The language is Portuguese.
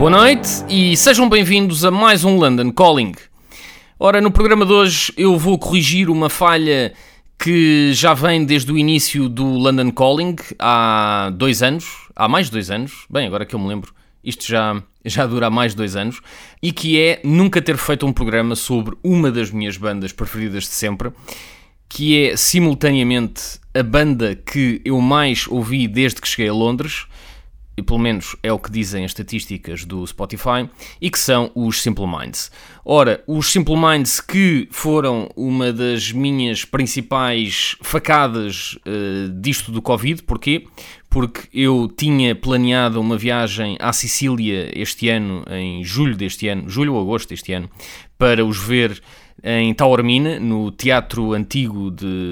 Boa noite e sejam bem-vindos a mais um London Calling. Ora, no programa de hoje eu vou corrigir uma falha que já vem desde o início do London Calling há dois anos, há mais de dois anos, bem, agora que eu me lembro, isto já, já dura há mais de dois anos, e que é nunca ter feito um programa sobre uma das minhas bandas preferidas de sempre, que é simultaneamente a banda que eu mais ouvi desde que cheguei a Londres, e pelo menos é o que dizem as estatísticas do Spotify, e que são os Simple Minds. Ora, os Simple Minds que foram uma das minhas principais facadas eh, disto do Covid, porquê? Porque eu tinha planeado uma viagem à Sicília este ano, em julho deste ano, julho ou agosto deste ano, para os ver em Taormina, no Teatro Antigo de